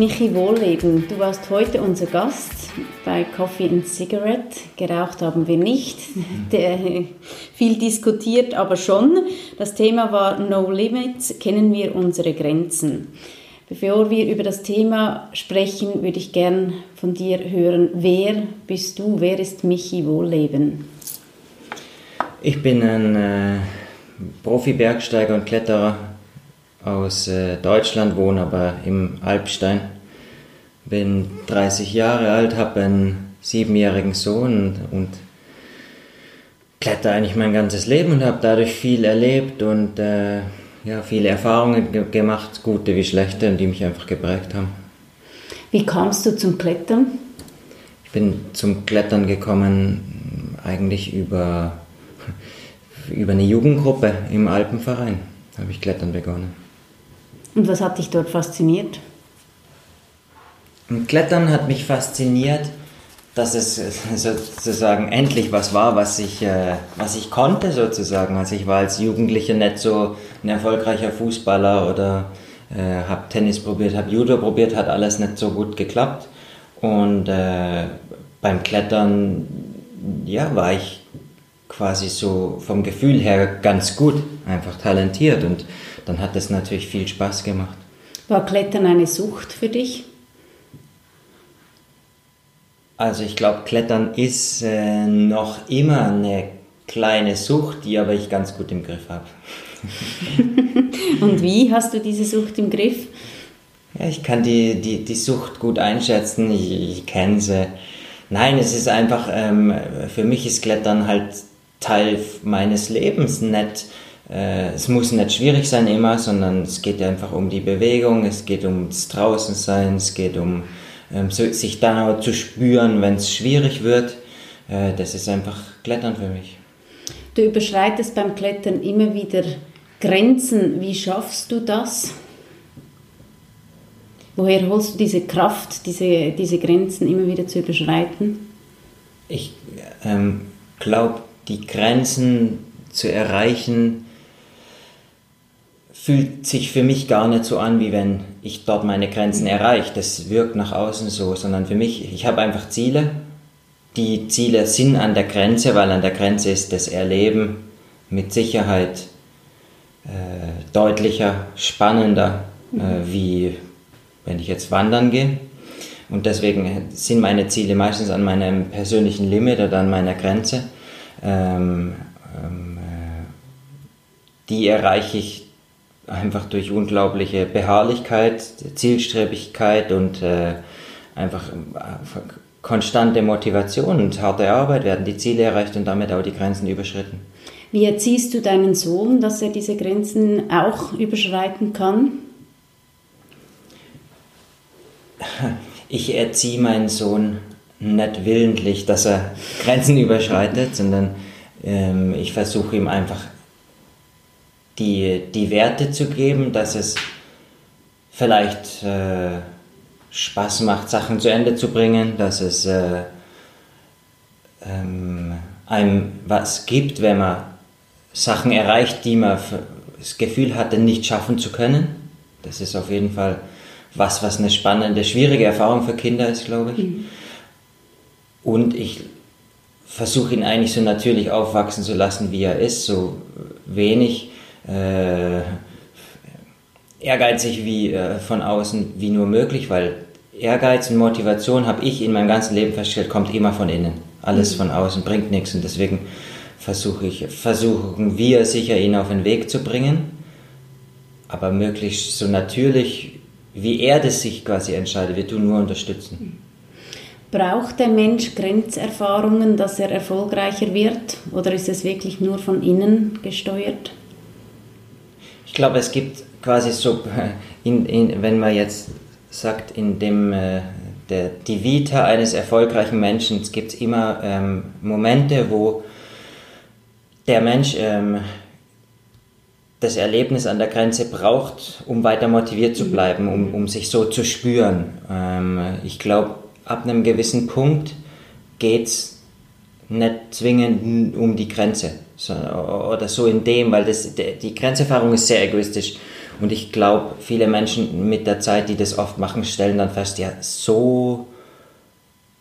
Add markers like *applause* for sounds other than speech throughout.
Michi Wohlleben, du warst heute unser Gast bei Coffee and Cigarette. Geraucht haben wir nicht, Der, viel diskutiert, aber schon. Das Thema war No Limits, kennen wir unsere Grenzen. Bevor wir über das Thema sprechen, würde ich gern von dir hören, wer bist du, wer ist Michi Wohlleben? Ich bin ein äh, Profi-Bergsteiger und Kletterer aus äh, Deutschland, wohne aber im Alpstein. Bin 30 Jahre alt, habe einen siebenjährigen Sohn und kletter eigentlich mein ganzes Leben und habe dadurch viel erlebt und äh, ja, viele Erfahrungen ge gemacht, gute wie schlechte, die mich einfach geprägt haben. Wie kamst du zum Klettern? Ich bin zum Klettern gekommen eigentlich über, *laughs* über eine Jugendgruppe im Alpenverein. Da habe ich Klettern begonnen. Und was hat dich dort fasziniert? Klettern hat mich fasziniert, dass es sozusagen endlich was war, was ich, äh, was ich konnte sozusagen. Also ich war als Jugendlicher nicht so ein erfolgreicher Fußballer oder äh, habe Tennis probiert, habe Judo probiert, hat alles nicht so gut geklappt. Und äh, beim Klettern, ja, war ich quasi so vom Gefühl her ganz gut, einfach talentiert und dann hat es natürlich viel Spaß gemacht. War Klettern eine Sucht für dich? Also ich glaube, Klettern ist äh, noch immer eine kleine Sucht, die aber ich ganz gut im Griff habe. *laughs* Und wie hast du diese Sucht im Griff? Ja, ich kann die, die, die Sucht gut einschätzen, ich, ich kenne sie. Nein, es ist einfach, ähm, für mich ist Klettern halt Teil meines Lebens, nicht äh, es muss nicht schwierig sein immer, sondern es geht einfach um die Bewegung, es geht ums Draußensein, es geht um ähm, so, sich dann auch zu spüren, wenn es schwierig wird. Äh, das ist einfach Klettern für mich. Du überschreitest beim Klettern immer wieder Grenzen. Wie schaffst du das? Woher holst du diese Kraft, diese, diese Grenzen immer wieder zu überschreiten? Ich ähm, glaube, die Grenzen zu erreichen, fühlt sich für mich gar nicht so an, wie wenn ich dort meine Grenzen erreiche. Das wirkt nach außen so, sondern für mich, ich habe einfach Ziele. Die Ziele sind an der Grenze, weil an der Grenze ist das Erleben mit Sicherheit äh, deutlicher, spannender, äh, wie wenn ich jetzt wandern gehe. Und deswegen sind meine Ziele meistens an meinem persönlichen Limit oder an meiner Grenze. Ähm, ähm, äh, die erreiche ich einfach durch unglaubliche Beharrlichkeit, Zielstrebigkeit und äh, einfach äh, konstante Motivation und harte Arbeit werden die Ziele erreicht und damit auch die Grenzen überschritten. Wie erziehst du deinen Sohn, dass er diese Grenzen auch überschreiten kann? Ich erziehe meinen Sohn nicht willentlich, dass er Grenzen überschreitet, sondern ähm, ich versuche ihm einfach die, die Werte zu geben, dass es vielleicht äh, Spaß macht, Sachen zu Ende zu bringen, dass es äh, ähm, einem was gibt, wenn man Sachen erreicht, die man das Gefühl hatte, nicht schaffen zu können. Das ist auf jeden Fall was, was eine spannende, schwierige Erfahrung für Kinder ist, glaube ich. Mhm. Und ich versuche ihn eigentlich so natürlich aufwachsen zu lassen, wie er ist, so wenig äh, ehrgeizig wie äh, von außen wie nur möglich, weil Ehrgeiz und Motivation habe ich in meinem ganzen Leben festgestellt, kommt immer von innen. Alles mhm. von außen bringt nichts und deswegen versuche ich, versuchen wir sicher ihn auf den Weg zu bringen, aber möglichst so natürlich, wie er das sich quasi entscheidet, wir tun nur unterstützen. Braucht der Mensch Grenzerfahrungen, dass er erfolgreicher wird oder ist es wirklich nur von innen gesteuert? Ich glaube, es gibt quasi so, *laughs* in, in, wenn man jetzt sagt, in dem, äh, der, die Vita eines erfolgreichen Menschen gibt es immer ähm, Momente, wo der Mensch ähm, das Erlebnis an der Grenze braucht, um weiter motiviert zu bleiben, um, um sich so zu spüren. Ähm, ich glaube, ab einem gewissen Punkt geht es nicht zwingend um die Grenze oder so in dem, weil das, die Grenzerfahrung ist sehr egoistisch Und ich glaube, viele Menschen mit der Zeit, die das oft machen, stellen dann fest, ja, so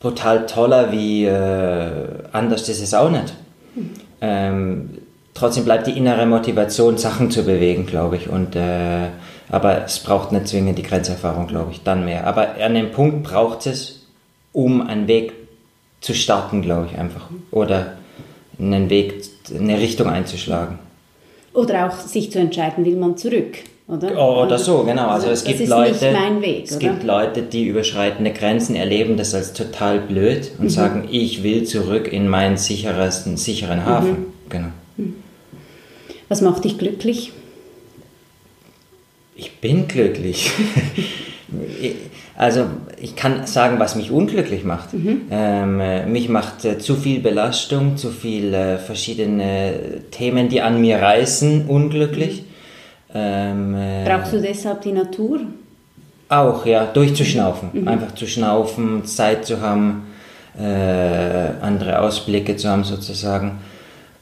brutal toller wie äh, anders ist es auch nicht. Ähm, trotzdem bleibt die innere Motivation, Sachen zu bewegen, glaube ich. Und, äh, aber es braucht nicht zwingend die Grenzerfahrung, glaube ich, dann mehr. Aber an dem Punkt braucht es, um einen Weg zu starten, glaube ich, einfach. Oder einen Weg, eine Richtung einzuschlagen. Oder auch sich zu entscheiden, will man zurück. Oder? Oder also, so, genau. Also, es gibt Leute, Weg, es gibt Leute, die überschreitende Grenzen erleben das als total blöd und mhm. sagen, ich will zurück in meinen sichersten, sicheren Hafen. Mhm. Genau. Mhm. Was macht dich glücklich? Ich bin glücklich. *laughs* also ich kann sagen, was mich unglücklich macht. Mhm. Ähm, äh, mich macht äh, zu viel Belastung, zu viele äh, verschiedene Themen, die an mir reißen, unglücklich. Ähm, äh, Brauchst du deshalb die Natur? Auch, ja, durchzuschnaufen. Mhm. Einfach zu schnaufen, Zeit zu haben, äh, andere Ausblicke zu haben sozusagen.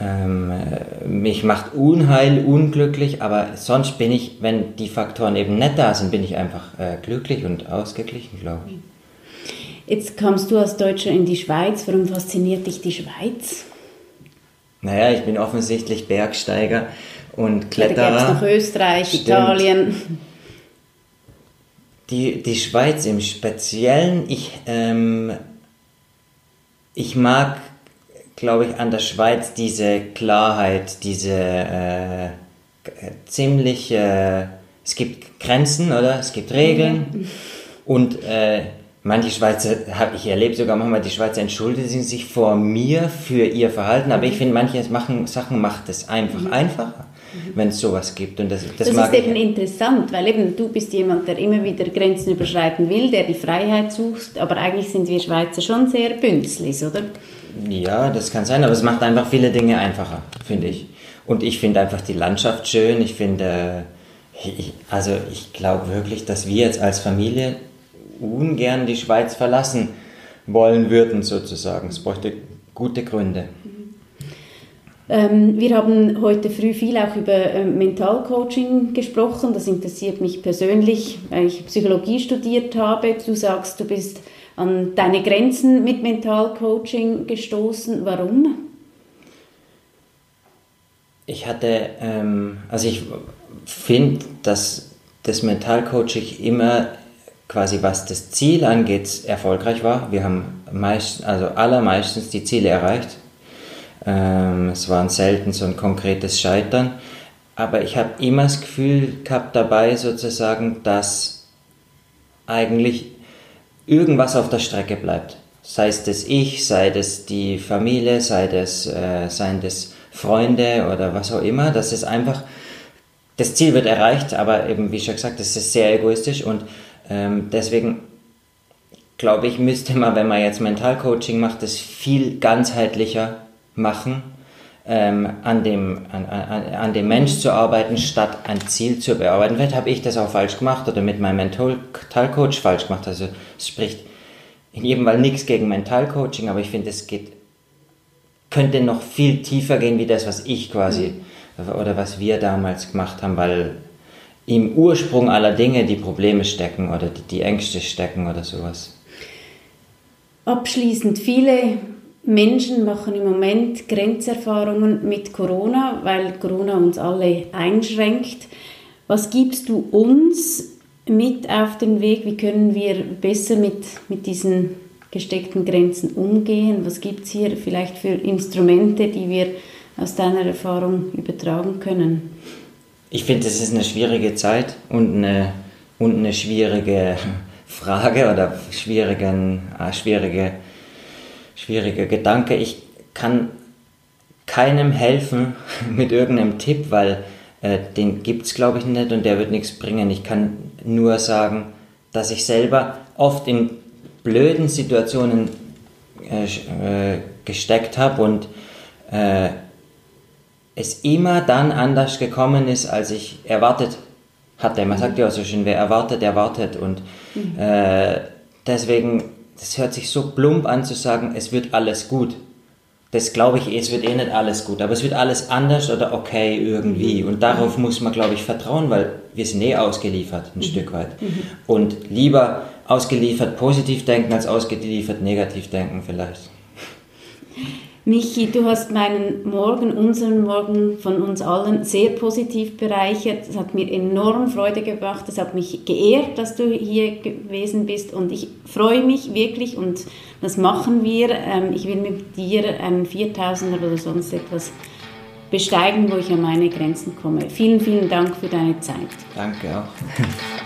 Ähm, äh, mich macht Unheil unglücklich, aber sonst bin ich, wenn die Faktoren eben nicht da sind, bin ich einfach äh, glücklich und ausgeglichen, glaube ich. Jetzt kommst du als Deutscher in die Schweiz. Warum fasziniert dich die Schweiz? Naja, ich bin offensichtlich Bergsteiger und Kletterer. Da noch Österreich, Stimmt. Italien. Die, die Schweiz im Speziellen, ich, ähm, ich mag, glaube ich, an der Schweiz diese Klarheit, diese äh, ziemlich, äh, es gibt Grenzen, oder? Es gibt Regeln. Mhm. Und äh, manche Schweizer, ich erlebe sogar manchmal, die Schweizer entschuldigen sich vor mir für ihr Verhalten, aber ich mhm. finde, manche machen, Sachen macht es einfach mhm. einfacher wenn es sowas gibt. Und das, das, das ist eben interessant, weil eben du bist jemand, der immer wieder Grenzen überschreiten will, der die Freiheit sucht, aber eigentlich sind wir Schweizer schon sehr bünzlig, oder? Ja, das kann sein, aber es macht einfach viele Dinge einfacher, finde ich. Und ich finde einfach die Landschaft schön. Ich finde, ich, also ich glaube wirklich, dass wir jetzt als Familie ungern die Schweiz verlassen wollen würden, sozusagen. Es bräuchte gute Gründe. Ähm, wir haben heute früh viel auch über äh, Mentalcoaching gesprochen. Das interessiert mich persönlich, weil ich Psychologie studiert habe. Du sagst, du bist an deine Grenzen mit Mentalcoaching gestoßen. Warum? Ich hatte, ähm, also ich finde, dass das Mentalcoaching immer quasi was das Ziel angeht erfolgreich war. Wir haben meist, also allermeistens die Ziele erreicht ähm, es war selten so ein konkretes Scheitern. Aber ich habe immer das Gefühl gehabt dabei sozusagen, dass eigentlich irgendwas auf der Strecke bleibt. Sei es das Ich, sei es die Familie, sei es, äh, seien das Freunde oder was auch immer. Das ist einfach, das Ziel wird erreicht, aber eben, wie schon gesagt, das ist sehr egoistisch und ähm, deswegen glaube ich, müsste man, wenn man jetzt Mentalcoaching macht, das viel ganzheitlicher machen, ähm, an, dem, an, an, an dem Mensch zu arbeiten, statt ein Ziel zu bearbeiten. Vielleicht habe ich das auch falsch gemacht oder mit meinem Mentalcoach falsch gemacht. Also es spricht in jedem Fall nichts gegen Mentalcoaching, aber ich finde, es geht, könnte noch viel tiefer gehen, wie das, was ich quasi oder was wir damals gemacht haben, weil im Ursprung aller Dinge die Probleme stecken oder die, die Ängste stecken oder sowas. Abschließend, viele Menschen machen im Moment Grenzerfahrungen mit Corona, weil Corona uns alle einschränkt. Was gibst du uns mit auf den Weg? Wie können wir besser mit, mit diesen gesteckten Grenzen umgehen? Was gibt es hier vielleicht für Instrumente, die wir aus deiner Erfahrung übertragen können? Ich finde, es ist eine schwierige Zeit und eine, und eine schwierige Frage oder äh, schwierige schwieriger Gedanke. Ich kann keinem helfen *laughs* mit irgendeinem Tipp, weil äh, den gibt es, glaube ich, nicht und der wird nichts bringen. Ich kann nur sagen, dass ich selber oft in blöden Situationen äh, äh, gesteckt habe und äh, es immer dann anders gekommen ist, als ich erwartet hatte. Man sagt ja auch so schön, wer erwartet, erwartet. Und mhm. Äh, deswegen das hört sich so plump an zu sagen, es wird alles gut. Das glaube ich, es wird eh nicht alles gut, aber es wird alles anders oder okay irgendwie. Mhm. Und darauf muss man, glaube ich, vertrauen, weil wir sind eh ausgeliefert, ein mhm. Stück weit. Mhm. Und lieber ausgeliefert positiv denken als ausgeliefert negativ denken vielleicht. *laughs* Michi, du hast meinen Morgen, unseren Morgen von uns allen sehr positiv bereichert. Es hat mir enorm Freude gebracht. Es hat mich geehrt, dass du hier gewesen bist. Und ich freue mich wirklich und das machen wir. Ähm, ich will mit dir einen 4000er oder sonst etwas besteigen, wo ich an meine Grenzen komme. Vielen, vielen Dank für deine Zeit. Danke auch. *laughs*